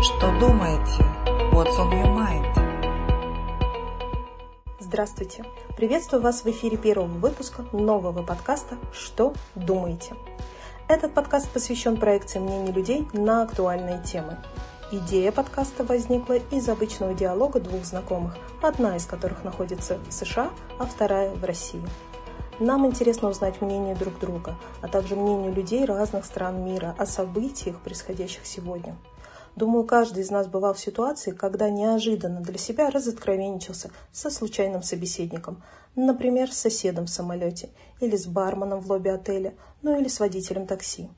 Что думаете? What's on your mind? Здравствуйте! Приветствую вас в эфире первого выпуска нового подкаста «Что думаете?». Этот подкаст посвящен проекции мнений людей на актуальные темы. Идея подкаста возникла из обычного диалога двух знакомых, одна из которых находится в США, а вторая в России. Нам интересно узнать мнение друг друга, а также мнение людей разных стран мира о событиях, происходящих сегодня – Думаю, каждый из нас бывал в ситуации, когда неожиданно для себя разоткровенничался со случайным собеседником, например, с соседом в самолете, или с барменом в лобби отеля, ну или с водителем такси.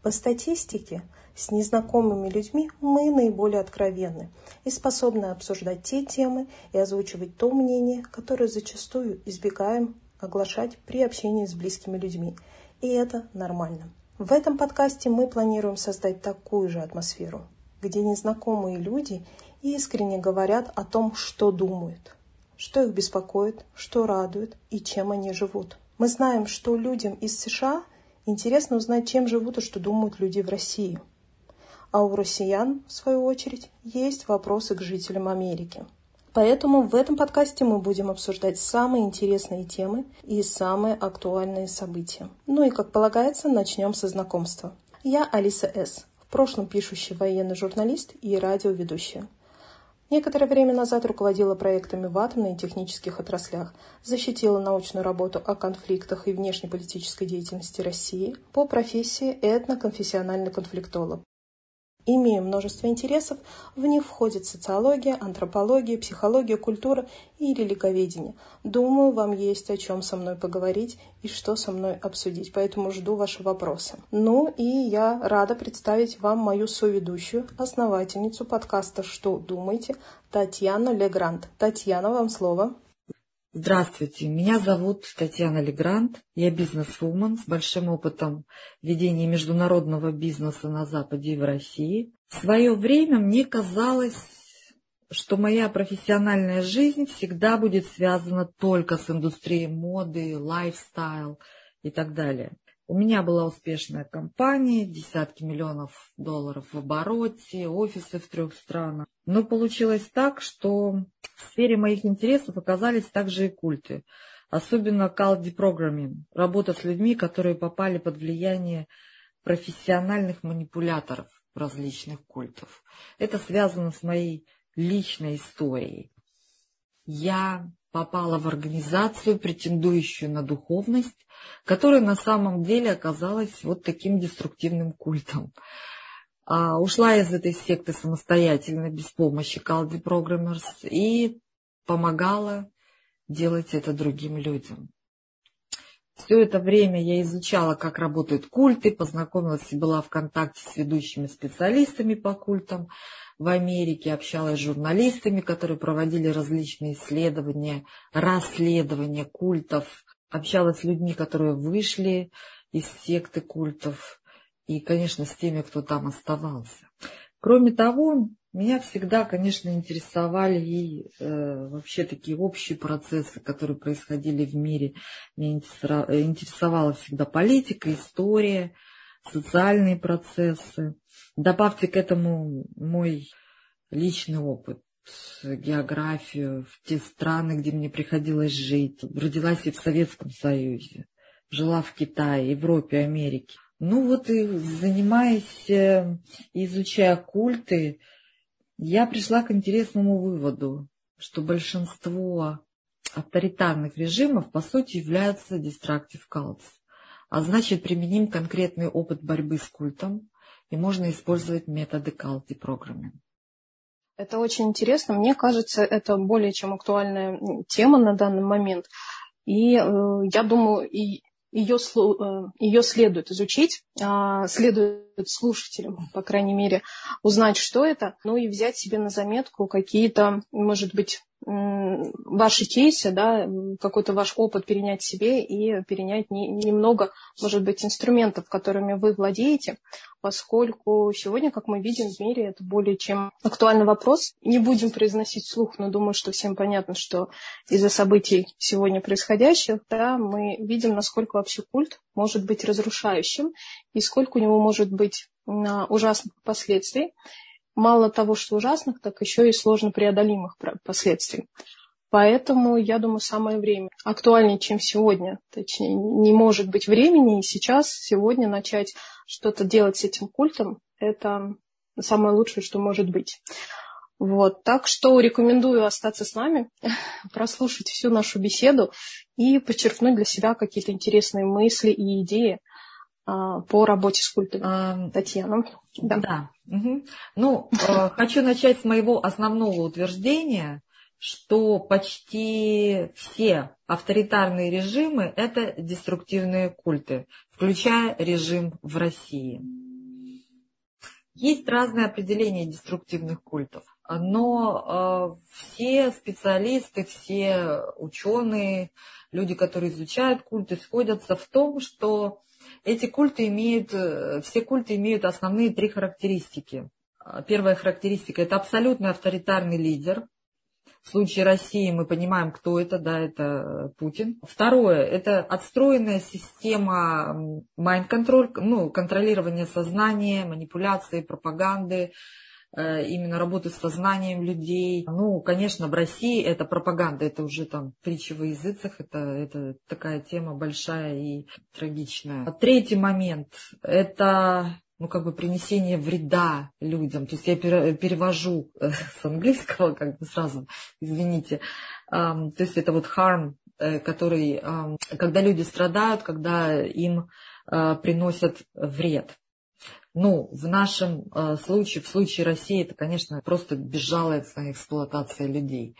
По статистике, с незнакомыми людьми мы наиболее откровенны и способны обсуждать те темы и озвучивать то мнение, которое зачастую избегаем оглашать при общении с близкими людьми. И это нормально. В этом подкасте мы планируем создать такую же атмосферу где незнакомые люди искренне говорят о том, что думают, что их беспокоит, что радует и чем они живут. Мы знаем, что людям из США интересно узнать, чем живут и что думают люди в России. А у россиян, в свою очередь, есть вопросы к жителям Америки. Поэтому в этом подкасте мы будем обсуждать самые интересные темы и самые актуальные события. Ну и, как полагается, начнем со знакомства. Я Алиса С в прошлом пишущий военный журналист и радиоведущая. Некоторое время назад руководила проектами в атомной и технических отраслях, защитила научную работу о конфликтах и внешнеполитической деятельности России по профессии этноконфессиональный конфликтолог. Имея множество интересов, в них входит социология, антропология, психология, культура и религоведение. Думаю, вам есть о чем со мной поговорить и что со мной обсудить, поэтому жду ваши вопросы. Ну и я рада представить вам мою соведущую, основательницу подкаста «Что думаете?» Татьяну Легрант. Татьяна, вам слово. Здравствуйте, меня зовут Татьяна Легрант, я бизнес-вумен с большим опытом ведения международного бизнеса на Западе и в России. В свое время мне казалось, что моя профессиональная жизнь всегда будет связана только с индустрией моды, лайфстайл и так далее. У меня была успешная компания, десятки миллионов долларов в обороте, офисы в трех странах. Но получилось так, что в сфере моих интересов оказались также и культы. Особенно калди программинг, работа с людьми, которые попали под влияние профессиональных манипуляторов различных культов. Это связано с моей личной историей. Я попала в организацию, претендующую на духовность, которая на самом деле оказалась вот таким деструктивным культом. А, ушла из этой секты самостоятельно, без помощи Caldi Programmers, и помогала делать это другим людям. Все это время я изучала, как работают культы, познакомилась и была в контакте с ведущими специалистами по культам, в Америке, общалась с журналистами, которые проводили различные исследования, расследования культов, общалась с людьми, которые вышли из секты культов, и, конечно, с теми, кто там оставался. Кроме того, меня всегда, конечно, интересовали и э, вообще такие общие процессы, которые происходили в мире. Меня интересовала всегда политика, история, социальные процессы. Добавьте к этому мой личный опыт, географию, в те страны, где мне приходилось жить. Родилась и в Советском Союзе, жила в Китае, Европе, Америке. Ну вот и занимаясь, э, изучая культы, я пришла к интересному выводу, что большинство авторитарных режимов, по сути, являются destructive cults. А значит, применим конкретный опыт борьбы с культом, и можно использовать методы Калти программы. Это очень интересно. Мне кажется, это более чем актуальная тема на данный момент. И э, я думаю, и ее, э, ее следует изучить, а, следует слушателям, по крайней мере, узнать, что это, ну и взять себе на заметку какие-то, может быть, ваши кейсы, да, какой-то ваш опыт перенять себе и перенять не, немного, может быть, инструментов, которыми вы владеете, поскольку сегодня, как мы видим в мире, это более чем актуальный вопрос. Не будем произносить слух, но думаю, что всем понятно, что из-за событий сегодня происходящих, да, мы видим, насколько вообще культ может быть разрушающим и сколько у него может быть ужасных последствий. Мало того, что ужасных, так еще и сложно преодолимых последствий. Поэтому, я думаю, самое время, актуальнее, чем сегодня, точнее, не может быть времени, и сейчас, сегодня начать что-то делать с этим культом, это самое лучшее, что может быть. Вот, так что рекомендую остаться с нами, прослушать всю нашу беседу и подчеркнуть для себя какие-то интересные мысли и идеи по работе с культом. А, Татьяна. Да. да. Угу. Ну, э, хочу начать с моего основного утверждения, что почти все авторитарные режимы – это деструктивные культы, включая режим в России. Есть разные определения деструктивных культов, но э, все специалисты, все ученые, люди, которые изучают культы, сходятся в том, что эти культы имеют, э, все культы имеют основные три характеристики. Первая характеристика – это абсолютный авторитарный лидер, в случае России мы понимаем, кто это, да, это Путин. Второе, это отстроенная система mind-control, ну, контролирование сознания, манипуляции, пропаганды, э, именно работы с сознанием людей. Ну, конечно, в России это пропаганда, это уже там притча во языцах, это, это такая тема большая и трагичная. Третий момент – это ну, как бы принесение вреда людям. То есть я перевожу э, с английского, как бы сразу, извините. То есть это вот harm, э, который, когда люди страдают, когда им э, приносят вред. Ну, в нашем случае, в случае России, это, конечно, просто безжалостная эксплуатация людей.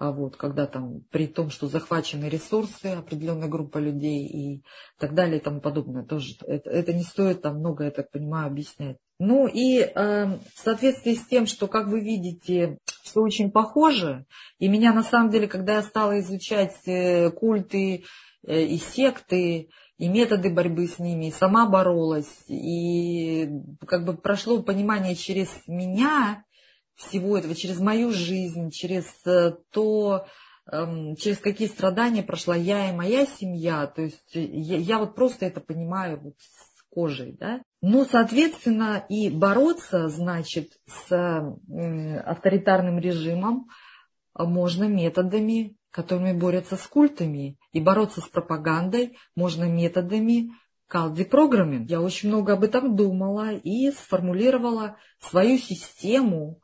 А вот, когда там, при том, что захвачены ресурсы, определенная группа людей и так далее и тому подобное, тоже это, это не стоит там много, я так понимаю, объяснять. Ну и э, в соответствии с тем, что, как вы видите, все очень похоже, и меня на самом деле, когда я стала изучать э, культы э, и секты, и методы борьбы с ними, и сама боролась, и как бы прошло понимание через меня, всего этого, через мою жизнь, через э, то, эм, через какие страдания прошла я и моя семья. То есть я, я вот просто это понимаю вот с кожей, да. Ну, соответственно, и бороться, значит, с авторитарным режимом можно методами, которыми борются с культами. И бороться с пропагандой можно методами Калди программинг. Я очень много об этом думала и сформулировала свою систему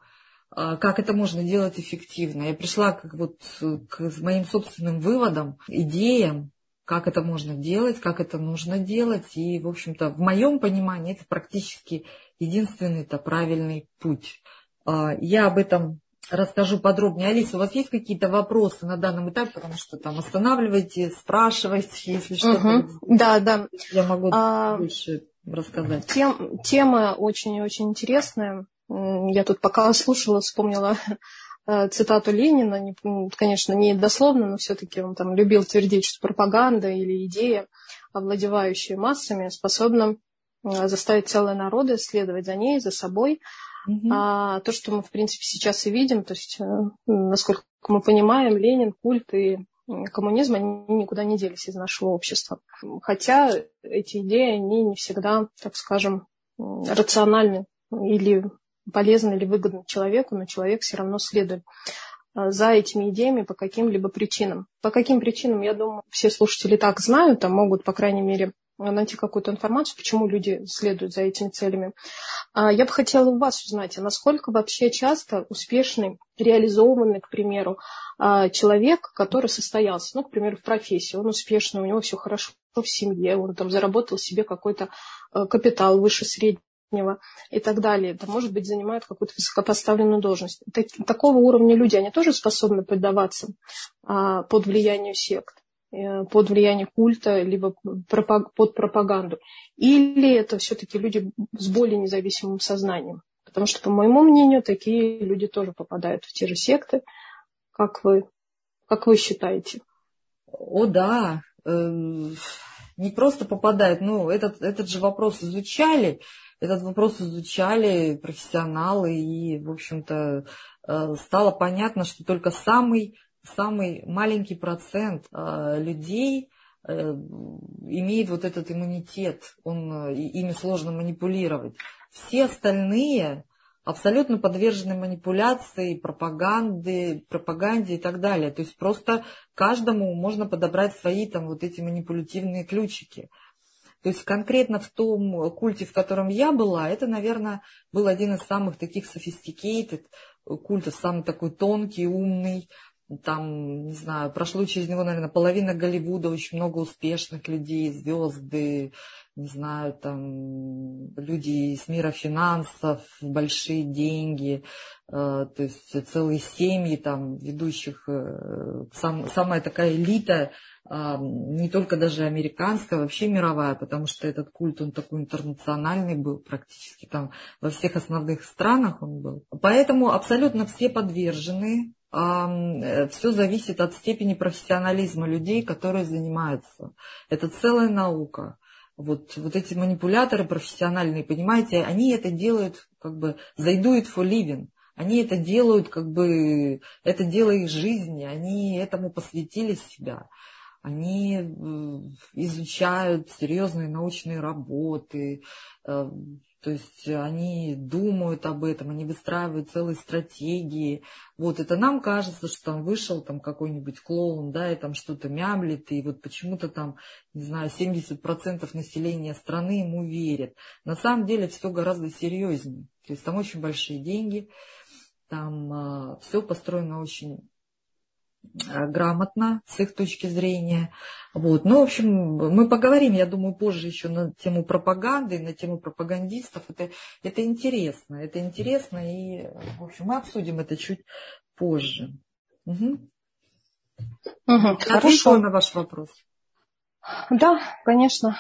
а, как это можно делать эффективно. Я пришла как вот к моим собственным выводам, идеям, как это можно делать, как это нужно делать. И, в общем-то, в моем понимании это практически единственный-то правильный путь. А, я об этом расскажу подробнее. Алиса, у вас есть какие-то вопросы на данном этапе, потому что там останавливайте, спрашивайте, если что-то. Угу. Да, да. Я могу а, больше рассказать. Тем, тема очень-очень интересная. Я тут пока слушала, вспомнила э, цитату Ленина, конечно, не дословно, но все-таки он там любил твердить, что пропаганда или идея, овладевающая массами, способна э, заставить целые народы следовать за ней, за собой. А то, что мы, в принципе, сейчас и видим, то есть, э, насколько мы понимаем, Ленин, культ и коммунизм, они никуда не делись из нашего общества. Хотя эти идеи, они не всегда, так скажем, рациональны или полезно или выгодно человеку, но человек все равно следует а, за этими идеями по каким-либо причинам. По каким причинам, я думаю, все слушатели так знают, там могут, по крайней мере, найти какую-то информацию, почему люди следуют за этими целями. А, я бы хотела у вас узнать, а насколько вообще часто успешный, реализованный, к примеру, а, человек, который состоялся, ну, к примеру, в профессии, он успешный, у него все хорошо в семье, он там заработал себе какой-то капитал выше среднего, и так далее, это, может быть, занимают какую-то высокопоставленную должность. Так, такого уровня люди, они тоже способны поддаваться под влияние сект, э, под влияние культа, либо под пропаганду. Или это все-таки люди с более независимым сознанием. Потому что, по моему мнению, такие люди тоже попадают в те же секты, как вы, как вы считаете. О, да. Эм, не просто попадают, ну, этот, этот же вопрос изучали, этот вопрос изучали профессионалы, и, в общем-то, э, стало понятно, что только самый, самый маленький процент э, людей э, имеет вот этот иммунитет, он, ими сложно манипулировать. Все остальные абсолютно подвержены манипуляции, пропаганде, пропаганде и так далее. То есть просто каждому можно подобрать свои там вот эти манипулятивные ключики. То есть конкретно в том культе, в котором я была, это, наверное, был один из самых таких sophisticated культов, самый такой тонкий, умный. Там, не знаю, прошло через него, наверное, половина Голливуда, очень много успешных людей, звезды, не знаю, там люди из мира финансов, большие деньги, э, то есть целые семьи там ведущих, э, сам, самая такая элита, э, не только даже американская, вообще мировая, потому что этот культ, он такой интернациональный был практически там во всех основных странах он был. Поэтому абсолютно все подвержены все зависит от степени профессионализма людей, которые занимаются. Это целая наука вот, вот эти манипуляторы профессиональные, понимаете, они это делают как бы they do it for living. Они это делают, как бы, это дело их жизни, они этому посвятили себя. Они изучают серьезные научные работы, э, то есть они думают об этом, они выстраивают целые стратегии. Вот это нам кажется, что там вышел там какой-нибудь клоун, да, и там что-то мямлит, и вот почему-то там, не знаю, 70% населения страны ему верят. На самом деле все гораздо серьезнее. То есть там очень большие деньги, там а, все построено очень Э, грамотно с их точки зрения. Вот. Ну, в общем, мы поговорим, я думаю, позже еще на тему пропаганды, на тему пропагандистов. Это, это интересно, это интересно, и, в общем, мы обсудим это чуть позже. Угу. Угу, Ответила на ваш вопрос. Да, конечно.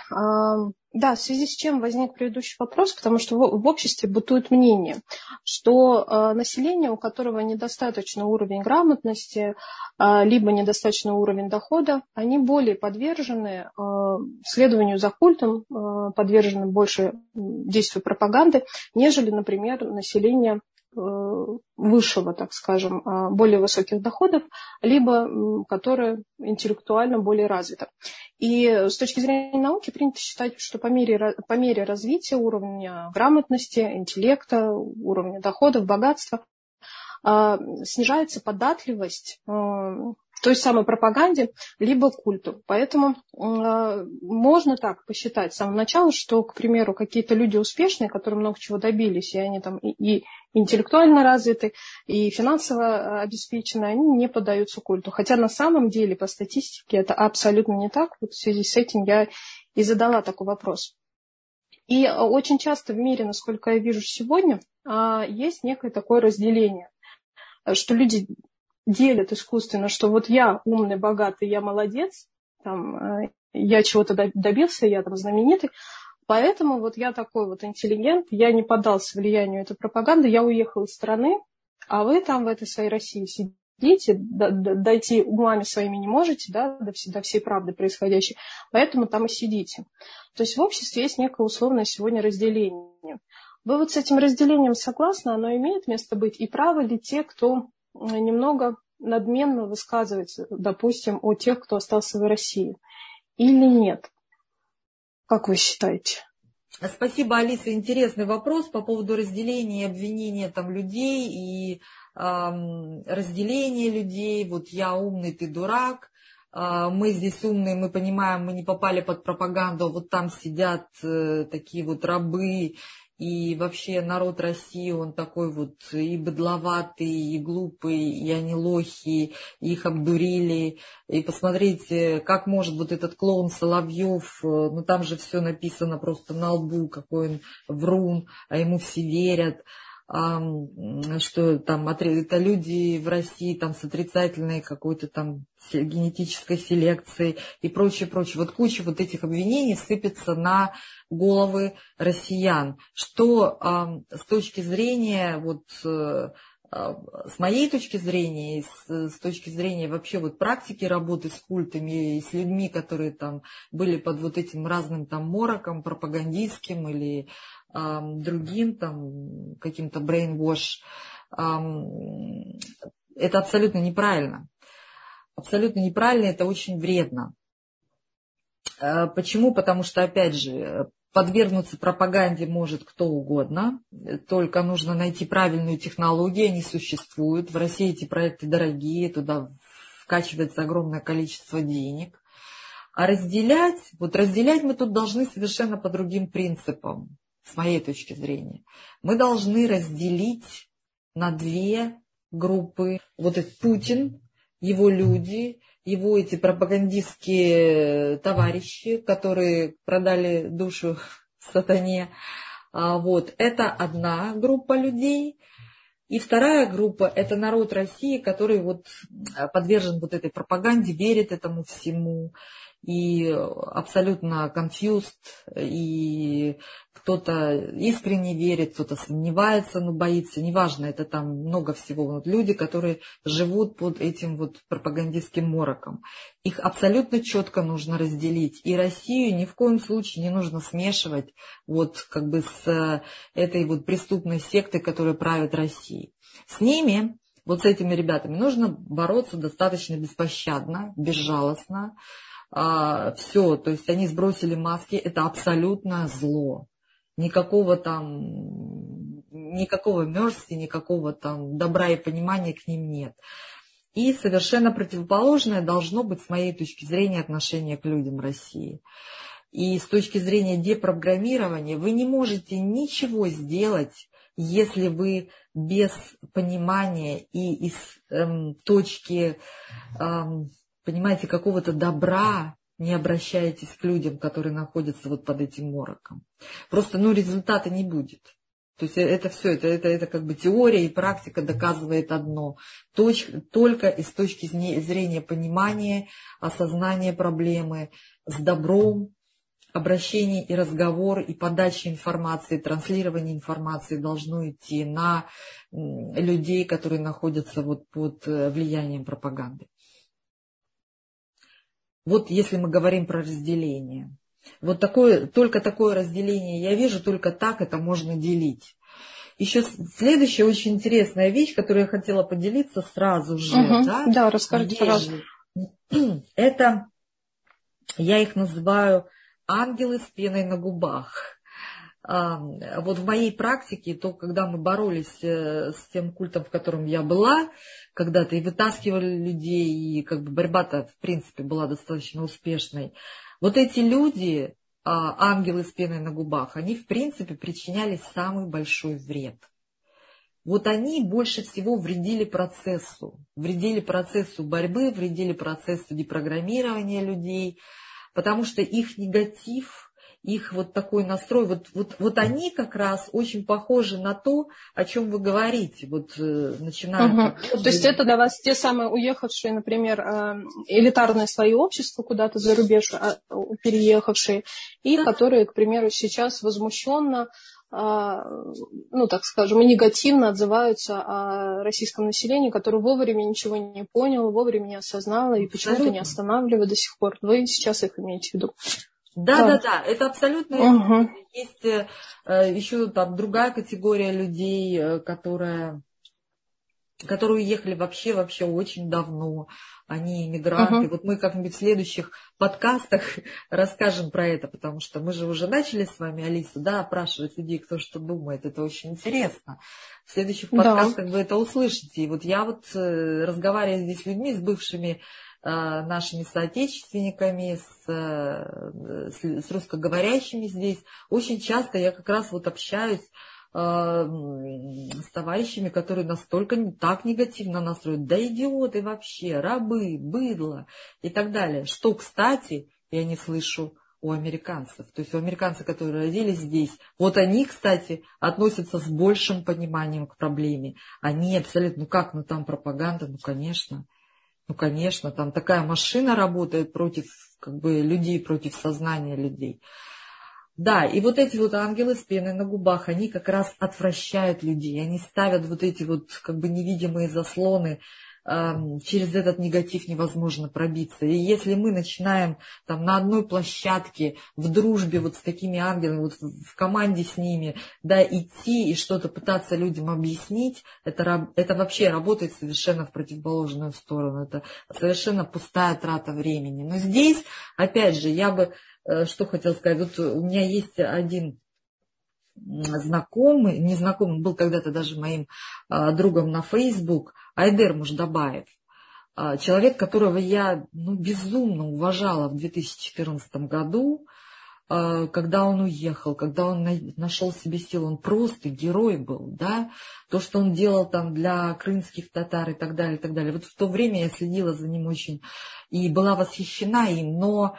Да, в связи с чем возник предыдущий вопрос, потому что в обществе бытует мнение, что а, население, у которого недостаточный уровень грамотности, а, либо недостаточный уровень дохода, они более подвержены а, следованию за культом, подвержены больше действию пропаганды, нежели, например, население Э, высшего, так скажем, а, более высоких доходов, либо которые интеллектуально более развиты. И с точки зрения науки принято считать, что по мере, по мере развития уровня грамотности, интеллекта, уровня доходов, богатства, а, снижается податливость э, той самой пропаганде, либо культу. Поэтому э, можно так посчитать с самого начала, что, к примеру, какие-то люди успешные, которые много чего добились, и они там и, и интеллектуально развиты, и финансово обеспечены, они не поддаются культу. Хотя на самом деле по статистике это абсолютно не так. Вот в связи с этим я и задала такой вопрос. И очень часто в мире, насколько я вижу сегодня, а, есть некое такое разделение, что люди делят искусственно, что вот я умный, богатый, я молодец, там, э, я чего-то добился, я там знаменитый, поэтому вот я такой вот интеллигент, я не поддался влиянию этой пропаганды, я уехал из страны, а вы там в этой своей России сидите, дойти умами своими не можете, да, до, до всей правды происходящей, поэтому там и сидите. То есть в обществе есть некое условное сегодня разделение. Вы вот с этим разделением согласны, оно имеет место быть, и правы ли те, кто немного надменно высказывается, допустим, о тех, кто остался в России, или нет? Как вы считаете? Спасибо, Алиса. Интересный вопрос по поводу разделения и обвинения там, людей и эм, разделения людей. Вот я умный, ты дурак. Э, мы здесь умные, мы понимаем, мы не попали под пропаганду. Вот там сидят э, такие вот рабы и вообще народ России, он такой вот и быдловатый, и глупый, и они лохи, их обдурили. И посмотрите, как может вот этот клоун Соловьев, э, ну там же все написано просто на лбу, какой он врун, а ему все верят что там это люди в России там с отрицательной какой-то там генетической селекцией и прочее, прочее. Вот куча вот этих обвинений сыпется на головы россиян, что с точки зрения вот э, а, с моей точки зрения, с, с точки зрения вообще вот практики работы с культами и с людьми, которые там были под вот этим разным там мороком пропагандистским или другим, там, каким-то brainwash, это абсолютно неправильно. Абсолютно неправильно, это очень вредно. А, почему? Потому что, опять же, подвергнуться пропаганде может кто угодно, только нужно найти правильную технологию, они существуют. В России эти проекты дорогие, туда вкачивается огромное количество денег. А разделять, вот разделять мы тут должны совершенно по другим принципам, с моей точки зрения. Мы должны разделить на две группы. Вот этот Путин, его люди, его эти пропагандистские товарищи, которые продали душу сатане. А вот, это одна группа людей. И вторая группа – это народ России, который вот подвержен вот этой пропаганде, верит этому всему и абсолютно confused, и кто-то искренне верит, кто-то сомневается, но боится, неважно, это там много всего. Вот люди, которые живут под этим вот пропагандистским мороком. Их абсолютно четко нужно разделить. И Россию ни в коем случае не нужно смешивать вот как бы с этой вот преступной сектой, которая правит Россией. С ними вот с этими ребятами нужно бороться достаточно беспощадно, безжалостно, все, то есть они сбросили маски, это абсолютно зло. Никакого там, никакого мерзости, никакого там добра и понимания к ним нет. И совершенно противоположное должно быть, с моей точки зрения, отношение к людям России. И с точки зрения депрограммирования вы не можете ничего сделать, если вы без понимания и из эм, точки эм, понимаете, какого-то добра не обращаетесь к людям, которые находятся вот под этим мороком. Просто, ну, результата не будет. То есть это все, это, это, это как бы теория и практика доказывает одно. Точ, только из точки зрения понимания, осознания проблемы, с добром, обращение и разговор, и подача информации, транслирование информации должно идти на людей, которые находятся вот под э, влиянием пропаганды. Вот если мы говорим про разделение. Вот такое, только такое разделение я вижу, только так это можно делить. Еще следующая очень интересная вещь, которую я хотела поделиться сразу же. Угу, да? да, расскажите сразу. Это, я их называю ангелы с пеной на губах вот в моей практике, то когда мы боролись э, с тем культом, в котором я была, когда-то и вытаскивали людей, и как бы борьба-то, в принципе, была достаточно успешной, вот эти люди, а, ангелы с пеной на губах, они, в принципе, причиняли самый большой вред. Вот они больше всего вредили процессу, вредили процессу борьбы, вредили процессу депрограммирования людей, потому что их негатив – их вот такой настрой, вот, вот, вот они как раз очень похожи на то, о чем вы говорите, вот э, начиная. Угу. То есть это для вас те самые уехавшие, например, э, элитарное свое общество куда-то за рубеж а, переехавшие, и да. которые, к примеру, сейчас возмущенно а, ну, так скажем, негативно отзываются о российском населении, которое вовремя ничего не понял, вовремя не осознало и почему-то не останавливает до сих пор. Вы сейчас их имеете в виду? Да, да, да, это абсолютно угу. есть э, еще там другая категория людей, э, которая, которые уехали вообще вообще очень давно. Они иммигранты. Угу. Вот мы как-нибудь в следующих подкастах расскажем про это, потому что мы же уже начали с вами, Алиса, да, опрашивать людей, кто что думает. Это очень интересно. В следующих подкастах да. вы это услышите. И вот я вот э, разговариваю здесь с людьми, с бывшими нашими соотечественниками, с, э, с, с русскоговорящими здесь. Очень часто я как раз вот общаюсь э, с товарищами, которые настолько так негативно настроены. Да идиоты вообще, рабы, быдло и так далее. Что, кстати, я не слышу у американцев. То есть у американцев, которые родились здесь, вот они, кстати, относятся с большим пониманием к проблеме. Они абсолютно, ну как, ну там пропаганда, ну конечно. Ну, конечно, там такая машина работает против как бы, людей, против сознания людей. Да, и вот эти вот ангелы с пеной на губах, они как раз отвращают людей, они ставят вот эти вот как бы невидимые заслоны через этот негатив невозможно пробиться. И если мы начинаем там на одной площадке, в дружбе вот с такими ангелами, вот в команде с ними, да, идти и что-то пытаться людям объяснить, это, это вообще работает совершенно в противоположную сторону. Это совершенно пустая трата времени. Но здесь, опять же, я бы э, что хотел сказать. Вот у меня есть один знакомый, незнакомый, был когда-то даже моим а, другом на Facebook, Айдер Муждабаев. А, человек, которого я ну, безумно уважала в 2014 году, а, когда он уехал, когда он нашел себе силу, он просто герой был, да, то, что он делал там для крымских татар и так далее, и так далее. Вот в то время я следила за ним очень и была восхищена им, но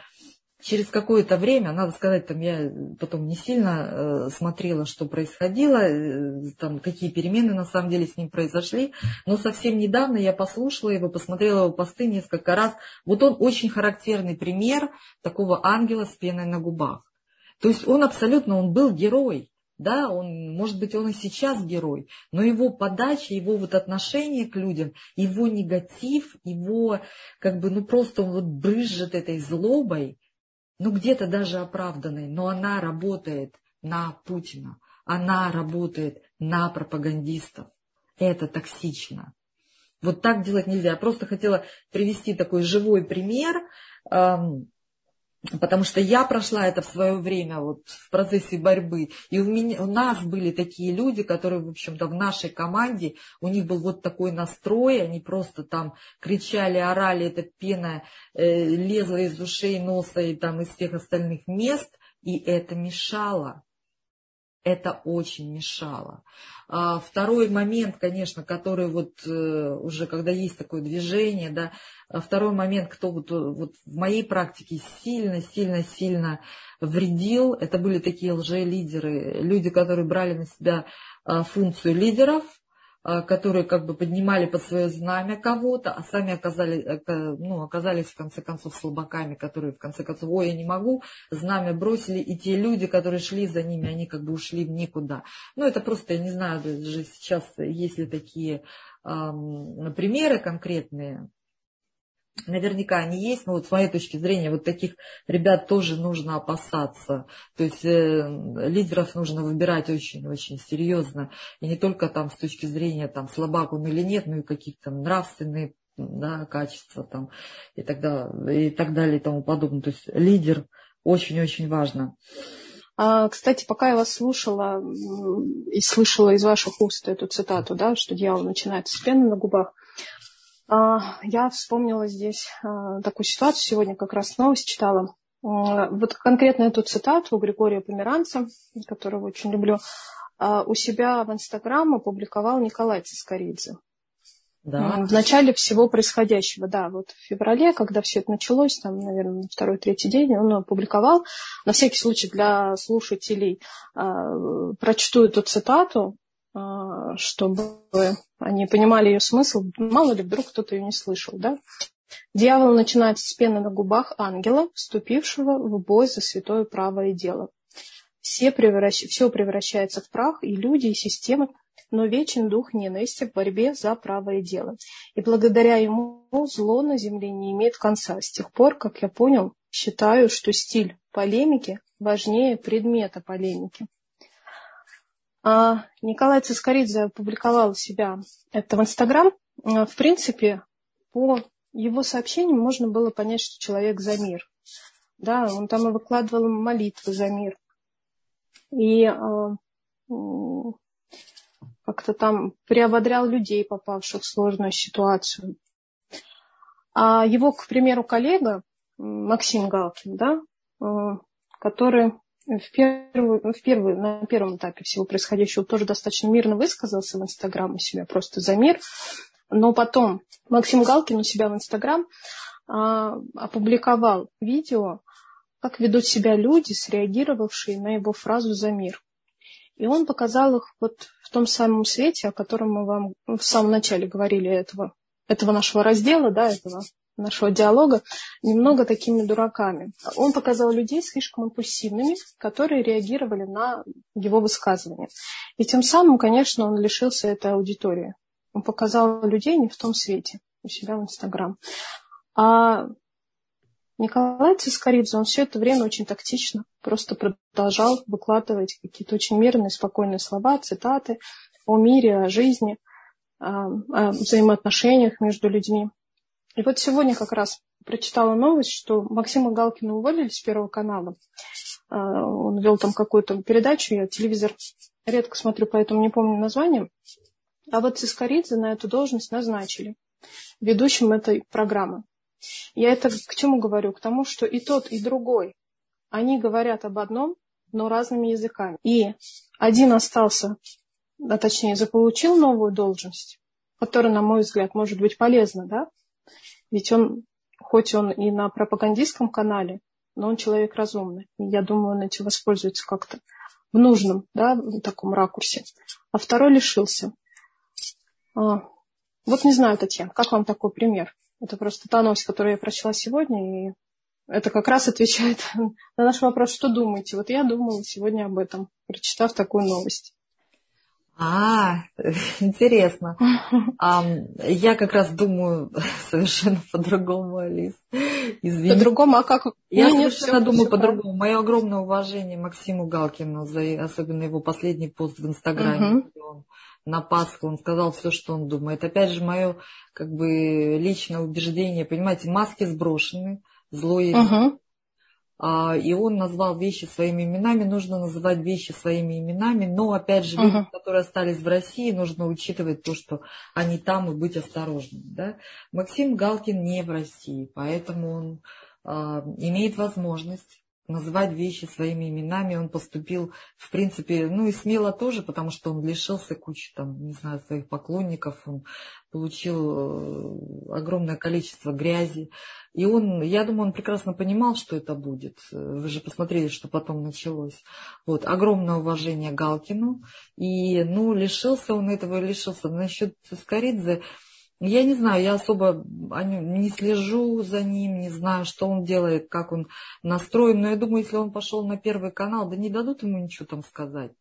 через какое-то время, надо сказать, там я потом не сильно э, смотрела, что происходило, э, там какие перемены на самом деле с ним произошли, но совсем недавно я послушала его, посмотрела его посты несколько раз. Вот он очень характерный пример такого ангела с пеной на губах. То есть он абсолютно, он был герой. Да, он, может быть, он и сейчас герой, но его подача, его вот отношение к людям, его негатив, его как бы, ну просто он вот брызжет этой злобой, ну где-то даже оправданной, но она работает на Путина, она работает на пропагандистов. Это токсично. Вот так делать нельзя. Я просто хотела привести такой живой пример, потому что я прошла это в свое время вот, в процессе борьбы. И у, меня, у нас были такие люди, которые, в общем-то, в нашей команде, у них был вот такой настрой, они просто там кричали, орали, эта пена э, лезла из ушей, носа и там из всех остальных мест, и это мешало это очень мешало. А второй момент, конечно, который вот э, уже, когда есть такое движение, да, а второй момент, кто вот, вот в моей практике сильно-сильно-сильно вредил, это были такие лже-лидеры, люди, которые брали на себя а, функцию лидеров, которые как бы поднимали под свое знамя кого-то, а сами оказались, э, ну, оказались в конце концов слабаками, которые в конце концов, ой, я не могу, знамя бросили, и те люди, которые шли за ними, они как бы ушли в никуда. Ну, это просто, я не знаю, даже сейчас есть ли такие эм, примеры конкретные, Наверняка они есть, но вот с моей точки зрения вот таких ребят тоже нужно опасаться. То есть э, лидеров нужно выбирать очень-очень серьезно. И не только там с точки зрения там слабак он или нет, но и какие-то нравственные да, качества там и далее, и так далее и тому подобное. То есть лидер очень-очень важно. А, кстати, пока я вас слушала и слышала из ваших уст эту цитату, да, что дьявол начинается с пены на губах, я вспомнила здесь а, такую ситуацию, сегодня как раз новость читала. Вот конкретно эту цитату у Григория Померанца, которого очень люблю, а, у себя в Инстаграм опубликовал Николай Цискоридзе. Да. В начале всего происходящего, да, вот в феврале, когда все это началось, там, наверное, второй-третий день, он опубликовал. На всякий случай для слушателей прочту эту цитату, а, чтобы они понимали ее смысл. Мало ли, вдруг кто-то ее не слышал, да? Дьявол начинается с пены на губах ангела, вступившего в бой за святое правое дело. Все, превращ... все превращается в прах, и люди, и системы, но вечен дух ненависти в борьбе за правое дело. И благодаря ему зло на земле не имеет конца. С тех пор, как я понял, считаю, что стиль полемики важнее предмета полемики. А Николай Цискоридзе опубликовал себя это в Инстаграм. А, в принципе, по его сообщениям можно было понять, что человек за мир. Да, он там и выкладывал молитвы за мир. И а, как-то там приободрял людей, попавших в сложную ситуацию. А его, к примеру, коллега Максим Галкин, да, который в первую, в первую, на первом этапе всего происходящего тоже достаточно мирно высказался в Инстаграм у себя просто за мир. Но потом Максим Галкин у себя в Инстаграм а, опубликовал видео, как ведут себя люди, среагировавшие на его фразу «за мир». И он показал их вот в том самом свете, о котором мы вам в самом начале говорили этого, этого нашего раздела, да, этого нашего диалога немного такими дураками. Он показал людей слишком импульсивными, которые реагировали на его высказывания. И тем самым, конечно, он лишился этой аудитории. Он показал людей не в том свете у себя в Инстаграм. А Николай Цискоридзе, он все это время очень тактично просто продолжал выкладывать какие-то очень мирные, спокойные слова, цитаты о мире, о жизни, о взаимоотношениях между людьми. И вот сегодня как раз прочитала новость, что Максима Галкина уволили с Первого канала. А, он вел там какую-то передачу, я телевизор редко смотрю, поэтому не помню название. А вот Цискоридзе на эту должность назначили ведущим этой программы. Я это к чему говорю? К тому, что и тот, и другой, они говорят об одном, но разными языками. И один остался, а точнее заполучил новую должность, которая, на мой взгляд, может быть полезна, да? Ведь он, хоть он и на пропагандистском канале, но он человек разумный. И я думаю, он этим воспользуется как-то в нужном, да, в таком ракурсе. А второй лишился. А, вот не знаю, Татьяна, как вам такой пример? Это просто та новость, которую я прочла сегодня, и это как раз отвечает на наш вопрос, что думаете. Вот я думала сегодня об этом, прочитав такую новость. А, интересно. А, я как раз думаю совершенно по-другому, Алис. Извини. По-другому, а как? Я нет, совершенно думаю по-другому. Мое огромное уважение Максиму Галкину за особенно его последний пост в Инстаграме. Угу. на Пасху он сказал все, что он думает. Опять же, мое как бы личное убеждение, понимаете, маски сброшены, зло есть. Угу. А, и он назвал вещи своими именами, нужно называть вещи своими именами, но, опять же, люди, uh-huh. которые остались в России, нужно учитывать то, что они там, и быть осторожными. Да? Максим Галкин не в России, поэтому он а, имеет возможность называть вещи своими именами. Он поступил, в принципе, ну и смело тоже, потому что он лишился кучи, там, не знаю, своих поклонников, он получил э, огромное количество грязи. И он, я думаю, он прекрасно понимал, что это будет. Вы же посмотрели, что потом началось. Вот, огромное уважение Галкину. И, ну, лишился он этого, лишился. Насчет Скоридзе, я не знаю, я особо не слежу за ним, не знаю, что он делает, как он настроен. Но я думаю, если он пошел на первый канал, да не дадут ему ничего там сказать.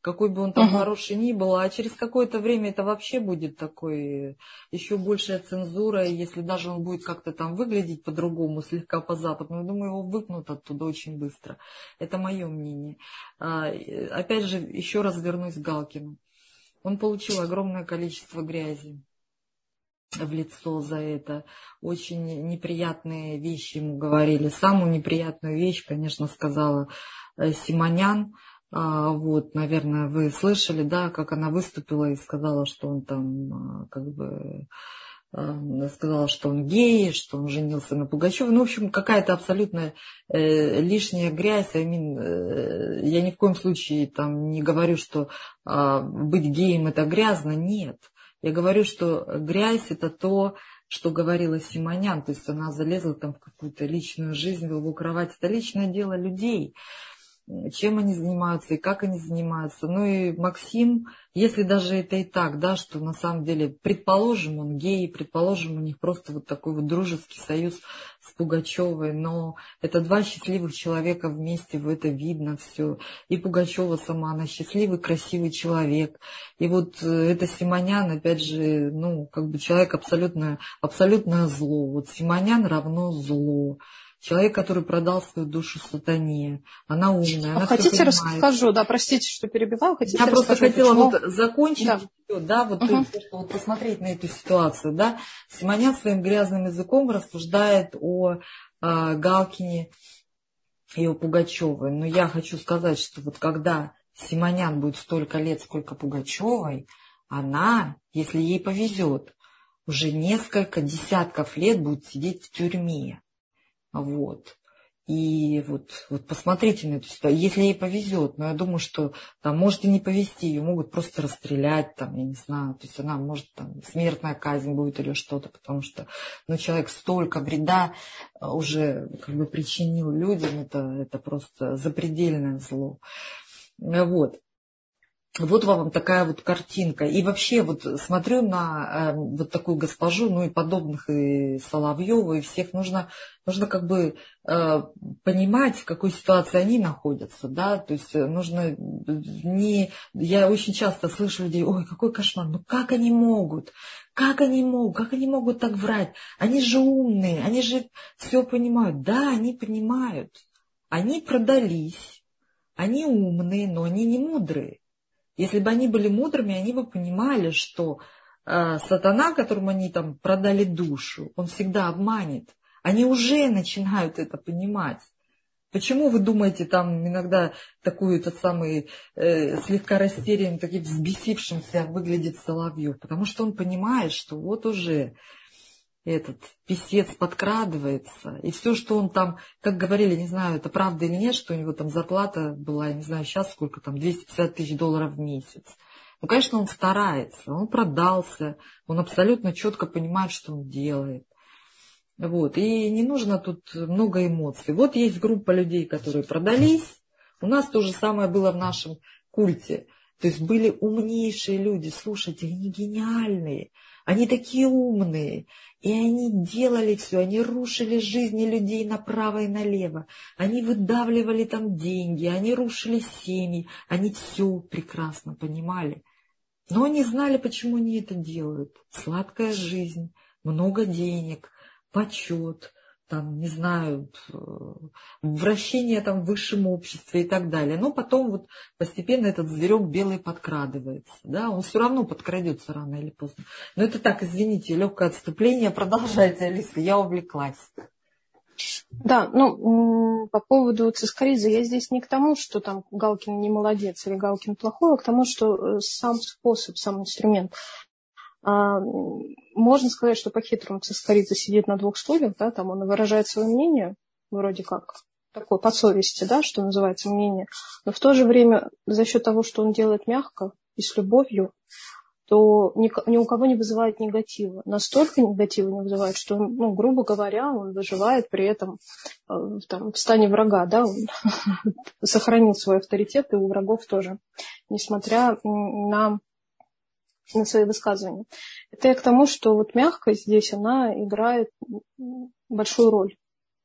Какой бы он там uh-huh. хороший ни был, а через какое-то время это вообще будет такой еще большая цензура, если даже он будет как-то там выглядеть по-другому, слегка по-западному, думаю, его выпнут оттуда очень быстро. Это мое мнение. А, опять же, еще раз вернусь к Галкину. Он получил огромное количество грязи в лицо за это. Очень неприятные вещи ему говорили. Самую неприятную вещь, конечно, сказала э, Симонян. А, вот, наверное, вы слышали, да, как она выступила и сказала, что он там а, как бы а, сказала, что он гей, что он женился на Пугачеве. Ну, в общем, какая-то абсолютно э, лишняя грязь. I mean, э, я ни в коем случае там не говорю, что э, быть геем это грязно. Нет. Я говорю, что грязь это то, что говорила Симонян, то есть она залезла там в какую-то личную жизнь, в его кровать. Это личное дело людей чем они занимаются и как они занимаются. Ну и Максим, если даже это и так, да, что на самом деле, предположим, он гей, предположим, у них просто вот такой вот дружеский союз с Пугачевой, но это два счастливых человека вместе, в это видно все. И Пугачева сама, она счастливый, красивый человек. И вот э, это Симонян, опять же, ну, как бы человек абсолютно, абсолютно зло. Вот Симонян равно зло человек, который продал свою душу сатане. Она умная. Она хотите расскажу, да, простите, что перебиваю. Хотите Я просто хотела почему? вот закончить да, все, да вот, угу. то, что, вот посмотреть на эту ситуацию, да. Симонян своим грязным языком рассуждает о э, Галкине и о Пугачевой. Но я хочу сказать, что вот когда Симонян будет столько лет, сколько Пугачевой, она, если ей повезет, уже несколько десятков лет будет сидеть в тюрьме. Вот. И вот, вот посмотрите на эту ситуацию. Если ей повезет, но я думаю, что там может и не повезти, ее могут просто расстрелять, там, я не знаю, то есть она может там смертная казнь будет или что-то, потому что ну, человек столько вреда э, уже как бы причинил людям, это, это просто запредельное зло. Вот. Вот вам такая вот картинка. И вообще вот смотрю на э, вот такую госпожу, ну и подобных и Соловьева, и всех. Нужно, нужно как бы э, понимать, в какой ситуации они находятся, да, то есть нужно не... Я очень часто слышу людей, ой, какой кошмар, ну как они могут, как они могут, как они могут так врать, они же умные, они же все понимают. Да, они понимают, они продались, они умные, но они не мудрые. Если бы они были мудрыми, они бы понимали, что э, сатана, которому они там продали душу, он всегда обманет. Они уже начинают это понимать. Почему вы думаете, там иногда такой этот самый э, слегка растерян, таким взбесившимся выглядит Соловьев? Потому что он понимает, что вот уже этот писец подкрадывается, и все, что он там, как говорили, не знаю, это правда или нет, что у него там зарплата была, я не знаю, сейчас сколько там, 250 тысяч долларов в месяц. Ну, конечно, он старается, он продался, он абсолютно четко понимает, что он делает. Вот. И не нужно тут много эмоций. Вот есть группа людей, которые продались. У нас то же самое было в нашем культе. То есть были умнейшие люди, слушайте, они гениальные, они такие умные, и они делали все, они рушили жизни людей направо и налево, они выдавливали там деньги, они рушили семьи, они все прекрасно понимали. Но они знали, почему они это делают. Сладкая жизнь, много денег – почет, там, не знаю, вращение там в высшем обществе и так далее. Но потом вот постепенно этот зверек белый подкрадывается, да, он все равно подкрадется рано или поздно. Но это так, извините, легкое отступление. Продолжайте, Алиса, я увлеклась. Да, ну, по поводу цискориза, я здесь не к тому, что там Галкин не молодец или Галкин плохой, а к тому, что э, сам способ, сам инструмент. А, можно сказать, что по-хитрому Цискоридзе сидит на двух стульях, да, там он выражает свое мнение, вроде как, такое по совести, да, что называется мнение, но в то же время за счет того, что он делает мягко и с любовью, то ни, ни у кого не вызывает негатива. Настолько негатива не вызывает, что, ну, грубо говоря, он выживает при этом э, там, в стане врага, да, он сохранил свой авторитет и у врагов тоже, несмотря на на свои высказывания. Это я к тому, что вот мягкость здесь, она играет большую роль.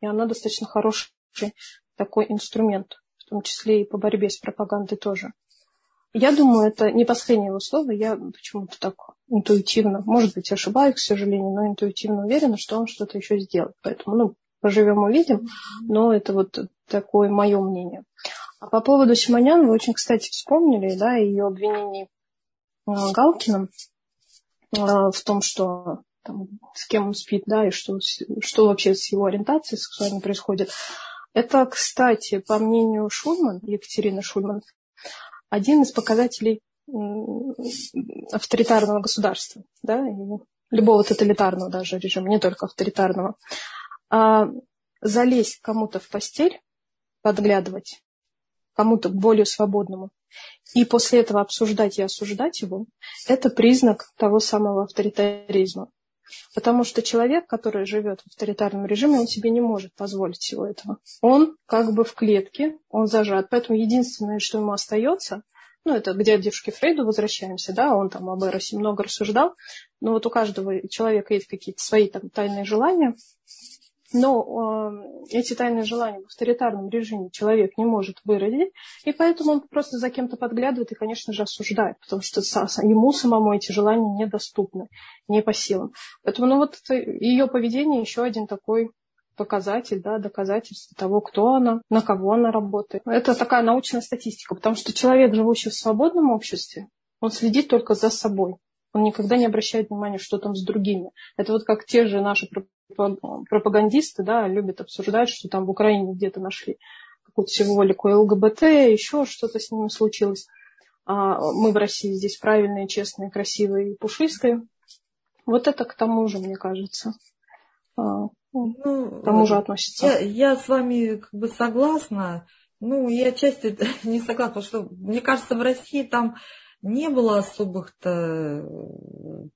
И она достаточно хороший такой инструмент, в том числе и по борьбе с пропагандой тоже. Я думаю, это не последнее его слово. Я почему-то так интуитивно, может быть, ошибаюсь, к сожалению, но интуитивно уверена, что он что-то еще сделает. Поэтому, ну, поживем, увидим. Но это вот такое мое мнение. А по поводу Симонян, вы очень, кстати, вспомнили, да, ее обвинений Галкиным э, в том, что там, с кем он спит, да, и что, что вообще с его ориентацией сексуальной происходит. Это, кстати, по мнению Шульман, Екатерины Шульман, один из показателей авторитарного государства, да, любого тоталитарного даже режима, не только авторитарного. А залезть кому-то в постель, подглядывать, кому-то более свободному, и после этого обсуждать и осуждать его, это признак того самого авторитаризма. Потому что человек, который живет в авторитарном режиме, он себе не может позволить всего этого. Он как бы в клетке, он зажат. Поэтому единственное, что ему остается, ну, это к дядюшке Фрейду возвращаемся, да, он там об Эросе много рассуждал, но вот у каждого человека есть какие-то свои там тайные желания, но э, эти тайные желания в авторитарном режиме человек не может выразить, и поэтому он просто за кем-то подглядывает и, конечно же, осуждает, потому что ему самому эти желания недоступны, не по силам. Поэтому ну, вот ее поведение еще один такой показатель, да, доказательство того, кто она, на кого она работает. Это такая научная статистика, потому что человек, живущий в свободном обществе, он следит только за собой. Он никогда не обращает внимания, что там с другими. Это вот как те же наши пропагандисты да, любят обсуждать, что там в Украине где-то нашли какую-то символику ЛГБТ, еще что-то с ними случилось. А мы в России здесь правильные, честные, красивые и пушистые. Вот это к тому же, мне кажется, а, ну, к тому же относится. Я, я с вами как бы согласна. Ну, я отчасти не согласна, потому что, мне кажется, в России там не было особых-то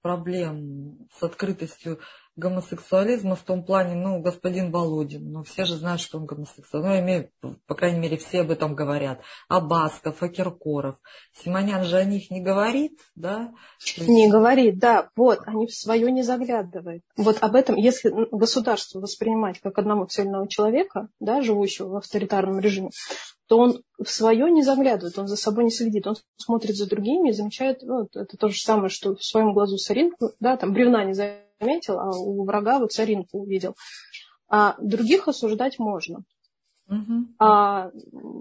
проблем с открытостью гомосексуализма в том плане, ну, господин Володин, ну, все же знают, что он гомосексуал. Ну, я имею, по крайней мере, все об этом говорят. А Басков, а Киркоров. Симонян же о них не говорит, да? Есть... Не говорит, да. Вот, они в свое не заглядывают. Вот об этом, если государство воспринимать как одного цельного человека, да, живущего в авторитарном режиме, то он в свое не заглядывает, он за собой не следит, он смотрит за другими и замечает, ну, это то же самое, что в своем глазу соринку, да, там бревна не заметил, а у врага вот соринку увидел. А других осуждать можно. Угу. А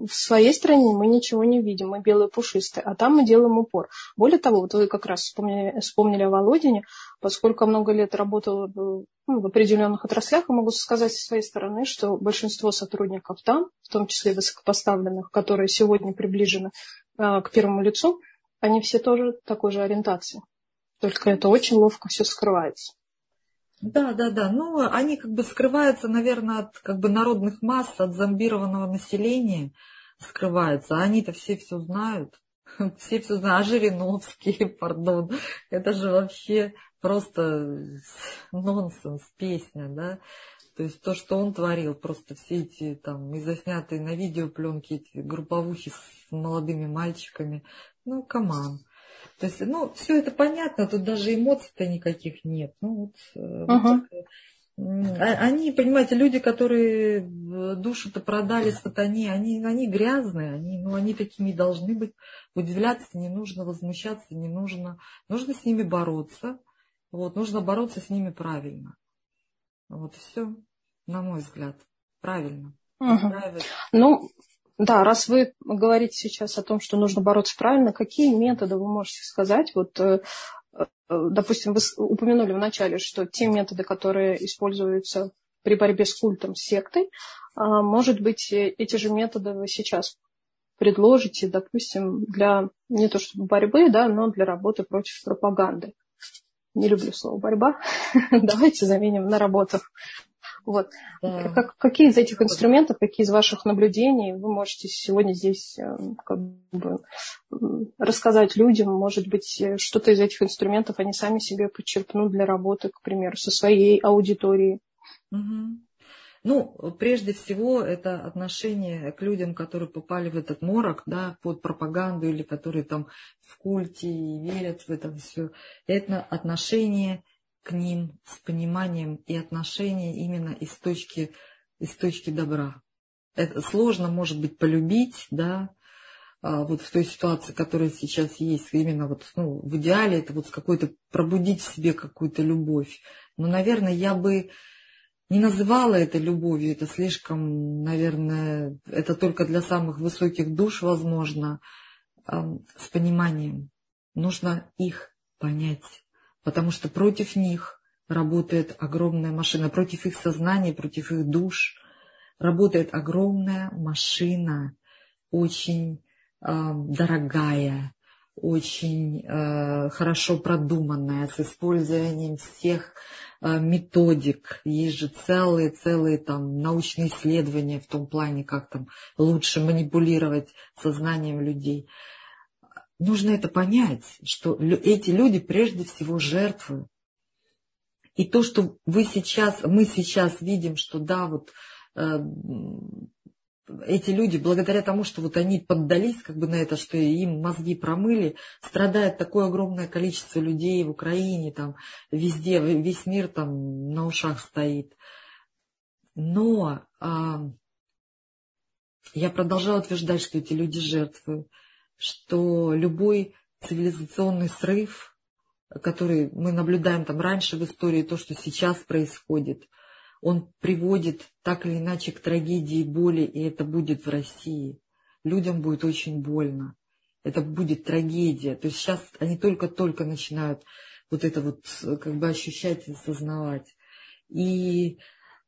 в своей стране мы ничего не видим, мы белые пушистые, а там мы делаем упор. Более того, вот вы как раз вспомнили, вспомнили о Володине, поскольку много лет работала в, ну, в определенных отраслях, я могу сказать со своей стороны, что большинство сотрудников там, в том числе высокопоставленных, которые сегодня приближены э, к первому лицу, они все тоже такой же ориентации. Только это очень ловко все скрывается. Да, да, да. Ну, они как бы скрываются, наверное, от как бы народных масс, от зомбированного населения скрываются. Они-то все все знают. Все все знают. А Жириновский, пардон, это же вообще просто нонсенс, песня, да. То есть то, что он творил, просто все эти там и заснятые на видео пленки, эти групповухи с молодыми мальчиками. Ну, каман. То есть, ну, все это понятно, тут даже эмоций-то никаких нет. Ну, вот, uh-huh. вот, они, понимаете, люди, которые душу-то продали сатане, они, они грязные, они, ну, они такими должны быть. Удивляться не нужно, возмущаться не нужно. Нужно с ними бороться. Вот, нужно бороться с ними правильно. Вот все, на мой взгляд, правильно. Угу. Ну, да, раз вы говорите сейчас о том, что нужно бороться правильно, какие методы вы можете сказать? Вот, э, э, допустим, вы упомянули вначале, что те методы, которые используются при борьбе с культом, с сектой, а, может быть, э, эти же методы вы сейчас предложите, допустим, для не то чтобы борьбы, да, но для работы против пропаганды. Не люблю слово борьба. Давайте заменим на работу вот. Да. Как, какие из этих инструментов, какие из ваших наблюдений вы можете сегодня здесь э, как бы, рассказать людям? Может быть, э, что-то из этих инструментов они сами себе подчеркнут для работы, к примеру, со своей аудиторией? Угу. Ну, прежде всего, это отношение к людям, которые попали в этот морок, да, под пропаганду или которые там в культе и верят в это все. Это отношение к ним с пониманием и отношением именно из точки, из точки добра. Это сложно, может быть, полюбить, да, а, вот в той ситуации, которая сейчас есть, именно вот, ну, в идеале это вот какой-то пробудить в себе какую-то любовь. Но, наверное, я бы не называла это любовью, это слишком, наверное, это только для самых высоких душ возможно, с пониманием. Нужно их понять потому что против них работает огромная машина, против их сознания, против их душ работает огромная машина, очень э, дорогая, очень э, хорошо продуманная, с использованием всех э, методик. Есть же целые-целые там научные исследования в том плане, как там лучше манипулировать сознанием людей нужно это понять, что эти люди прежде всего жертвы. И то, что вы сейчас, мы сейчас видим, что да, вот э, эти люди, благодаря тому, что вот они поддались как бы на это, что им мозги промыли, страдает такое огромное количество людей в Украине, там, везде, весь мир там на ушах стоит. Но э, я продолжаю утверждать, что эти люди жертвы что любой цивилизационный срыв, который мы наблюдаем там раньше в истории, то, что сейчас происходит, он приводит так или иначе к трагедии и боли, и это будет в России. Людям будет очень больно. Это будет трагедия. То есть сейчас они только-только начинают вот это вот как бы ощущать и осознавать. И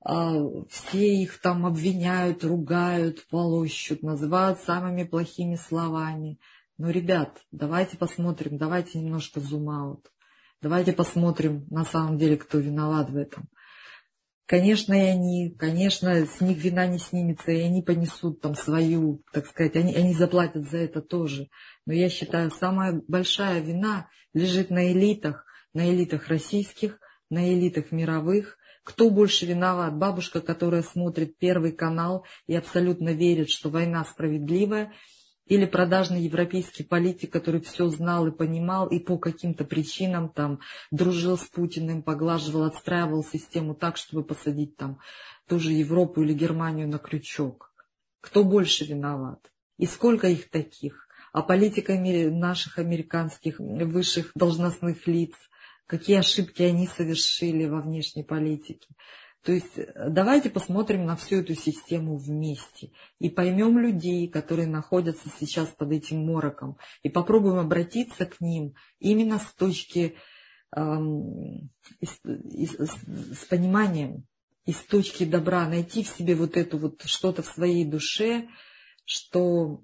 все их там обвиняют, ругают, полощут, называют самыми плохими словами. Но, ребят, давайте посмотрим, давайте немножко зум-аут. Давайте посмотрим, на самом деле, кто виноват в этом. Конечно, и они, конечно, с них вина не снимется, и они понесут там свою, так сказать, они, они заплатят за это тоже. Но я считаю, самая большая вина лежит на элитах, на элитах российских, на элитах мировых, кто больше виноват? Бабушка, которая смотрит Первый канал и абсолютно верит, что война справедливая, или продажный европейский политик, который все знал и понимал, и по каким-то причинам там дружил с Путиным, поглаживал, отстраивал систему так, чтобы посадить там ту же Европу или Германию на крючок. Кто больше виноват? И сколько их таких? А политика наших американских высших должностных лиц – какие ошибки они совершили во внешней политике. То есть э, давайте посмотрим на всю эту систему вместе и поймем людей, которые находятся сейчас под этим мороком, и попробуем обратиться к ним именно с точки, эм, с, с, с пониманием, из точки добра, найти в себе вот это вот что-то в своей душе, что,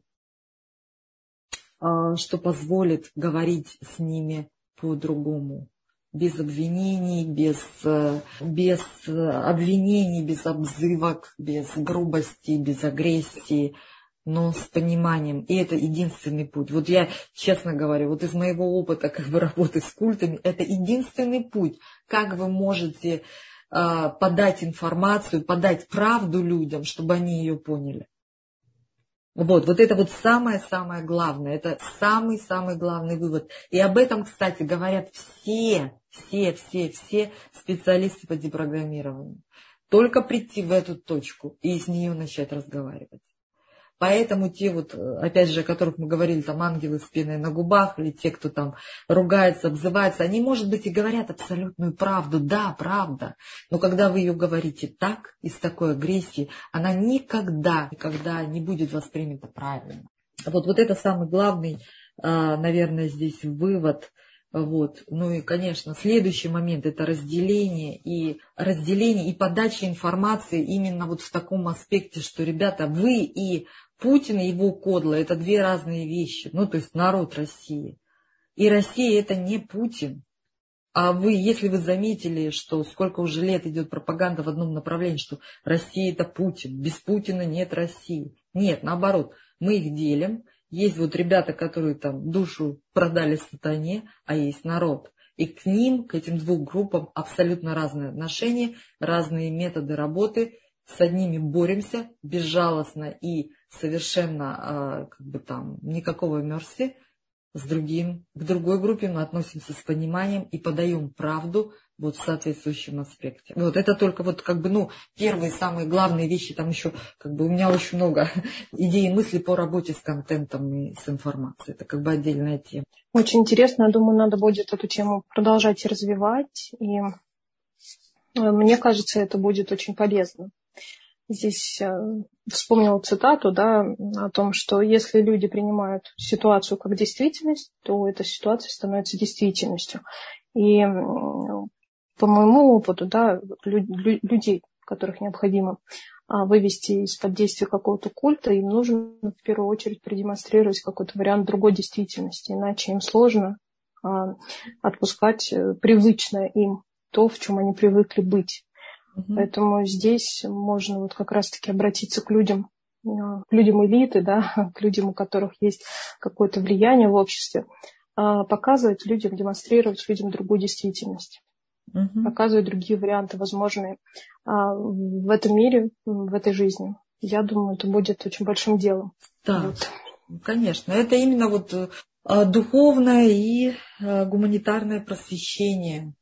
э, что позволит говорить с ними по-другому без обвинений, без, э, без обвинений, без обзывок, без грубости, без агрессии, но с пониманием. И это единственный путь. Вот я честно говорю, вот из моего опыта как бы работы с культами, это единственный путь, как вы можете э, подать информацию, подать правду людям, чтобы они ее поняли. Вот, вот это вот самое-самое главное, это самый-самый главный вывод. И об этом, кстати, говорят все, все, все, все специалисты по депрограммированию. Только прийти в эту точку и с нее начать разговаривать. Поэтому те вот, опять же, о которых мы говорили, там ангелы с пеной на губах, или те, кто там ругается, обзывается, они, может быть, и говорят абсолютную правду. Да, правда. Но когда вы ее говорите так, из такой агрессии, она никогда, никогда не будет воспринята правильно. Вот, вот это самый главный, а, наверное, здесь вывод – вот. Ну и, конечно, следующий момент – это разделение и разделение и подача информации именно вот в таком аспекте, что, ребята, вы и Путин и его кодла – это две разные вещи. Ну, то есть народ России. И Россия – это не Путин. А вы, если вы заметили, что сколько уже лет идет пропаганда в одном направлении, что Россия – это Путин, без Путина нет России. Нет, наоборот, мы их делим – есть вот ребята, которые там душу продали сатане, а есть народ. И к ним, к этим двум группам абсолютно разные отношения, разные методы работы. С одними боремся безжалостно и совершенно а, как бы там никакого мерси. С другим, к другой группе мы относимся с пониманием и подаем правду, вот в соответствующем аспекте. Вот это только вот как бы, ну, первые самые главные вещи, там еще как бы у меня очень много идей и мыслей по работе с контентом и с информацией. Это как бы отдельная тема. Очень интересно, я думаю, надо будет эту тему продолжать развивать, и э, мне кажется, это будет очень полезно. Здесь э, вспомнила цитату, да, о том, что если люди принимают ситуацию как действительность, то эта ситуация становится действительностью. И по моему опыту, да, людей, которых необходимо а, вывести из-под действия какого-то культа, им нужно в первую очередь продемонстрировать какой-то вариант другой действительности, иначе им сложно а, отпускать э, привычное им то, в чем они привыкли быть. Угу. Поэтому здесь можно вот как раз-таки обратиться к людям, а, к людям элиты, да, к людям, у которых есть какое-то влияние в обществе, показывать людям, демонстрировать людям другую действительность угу. показывать другие варианты возможные а, в этом мире, в этой жизни. Я думаю, это будет очень большим делом. Да, вот. конечно. Это именно вот а, духовное и а, гуманитарное просвещение.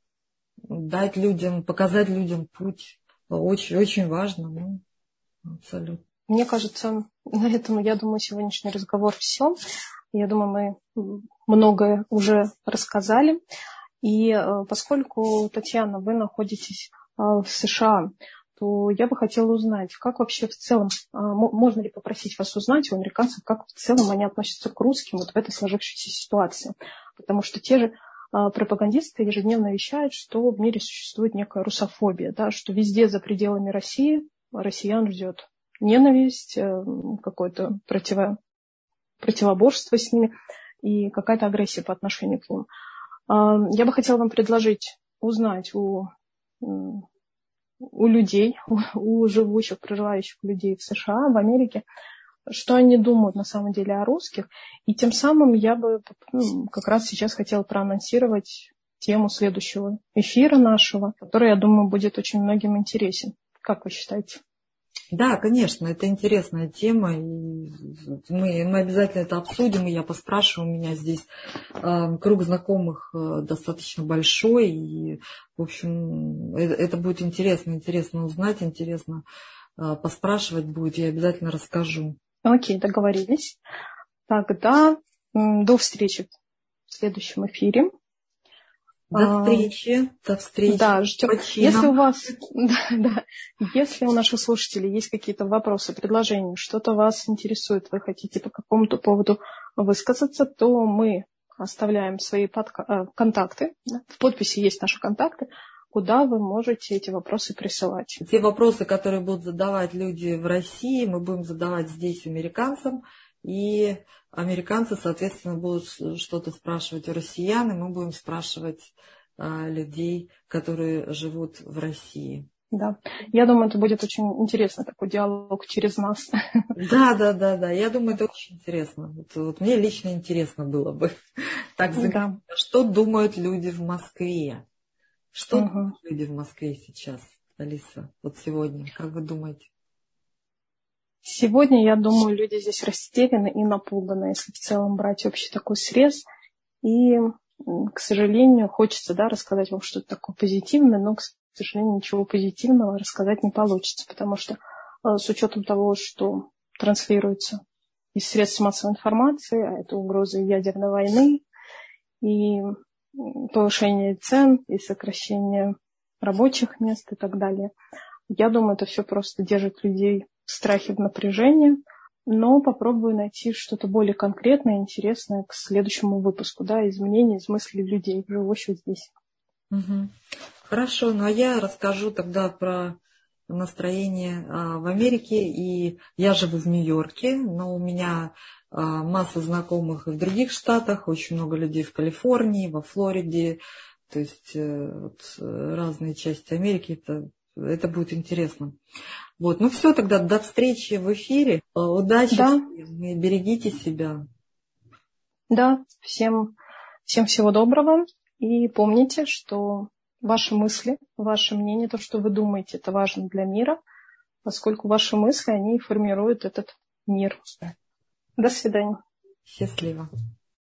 Дать людям, показать людям путь. Очень, очень важно. Ну, абсолютно. Мне кажется, на этом, я думаю, сегодняшний разговор все. Я думаю, мы многое уже рассказали. И э, поскольку, Татьяна, вы находитесь э, в США, то я бы хотела узнать, как вообще в целом, э, можно ли попросить вас узнать у американцев, как в целом они относятся к русским вот в этой сложившейся ситуации. Потому что те же пропагандисты ежедневно вещают, что в мире существует некая русофобия, да, что везде за пределами России россиян ждет ненависть, какое-то противо, противоборство с ними и какая-то агрессия по отношению к ним. Я бы хотела вам предложить узнать у, у людей, у живущих, проживающих людей в США, в Америке, что они думают на самом деле о русских. И тем самым я бы ну, как раз сейчас хотела проанонсировать тему следующего эфира нашего, который, я думаю, будет очень многим интересен. Как вы считаете? Да, конечно, это интересная тема. И мы, мы обязательно это обсудим, и я поспрашиваю. У меня здесь э, круг знакомых э, достаточно большой. И, в общем, это, это будет интересно, интересно узнать, интересно э, поспрашивать будет. Я обязательно расскажу. Окей, договорились. Тогда до встречи в следующем эфире. До встречи. До встречи. Да, ждем. Если у вас, да, да, если у наших слушателей есть какие-то вопросы, предложения, что-то вас интересует, вы хотите по какому-то поводу высказаться, то мы оставляем свои подка- э, контакты. В подписи есть наши контакты, куда вы можете эти вопросы присылать. Те вопросы, которые будут задавать люди в России, мы будем задавать здесь американцам. И американцы, соответственно, будут что-то спрашивать у россиян, и мы будем спрашивать а, людей, которые живут в России. Да, я думаю, это будет очень интересно, такой диалог через нас. Да, да, да, да, я думаю, это очень интересно. Вот, вот мне лично интересно было бы так. Да. Что думают люди в Москве? Что угу. люди в Москве сейчас, Алиса, вот сегодня, как вы думаете? Сегодня, я думаю, люди здесь растеряны и напуганы, если в целом брать общий такой срез. И, к сожалению, хочется да, рассказать вам что-то такое позитивное, но, к сожалению, ничего позитивного рассказать не получится, потому что э, с учетом того, что транслируется из средств массовой информации, а это угрозы ядерной войны и повышение цен, и сокращение рабочих мест и так далее. Я думаю, это все просто держит людей в страхе, в напряжении, но попробую найти что-то более конкретное, интересное к следующему выпуску, да, изменения из мыслей людей, живущих здесь. Угу. Хорошо, ну а я расскажу тогда про настроение а, в Америке. И я живу в Нью-Йорке, но у меня а, масса знакомых и в других штатах, очень много людей в Калифорнии, во Флориде, то есть э, вот, разные части Америки. Это, это будет интересно. Вот, ну все, тогда до встречи в эфире. Э, удачи да. всем и берегите себя. Да, всем, всем всего доброго. И помните, что ваши мысли, ваше мнение, то, что вы думаете, это важно для мира, поскольку ваши мысли, они формируют этот мир. До свидания. Счастливо.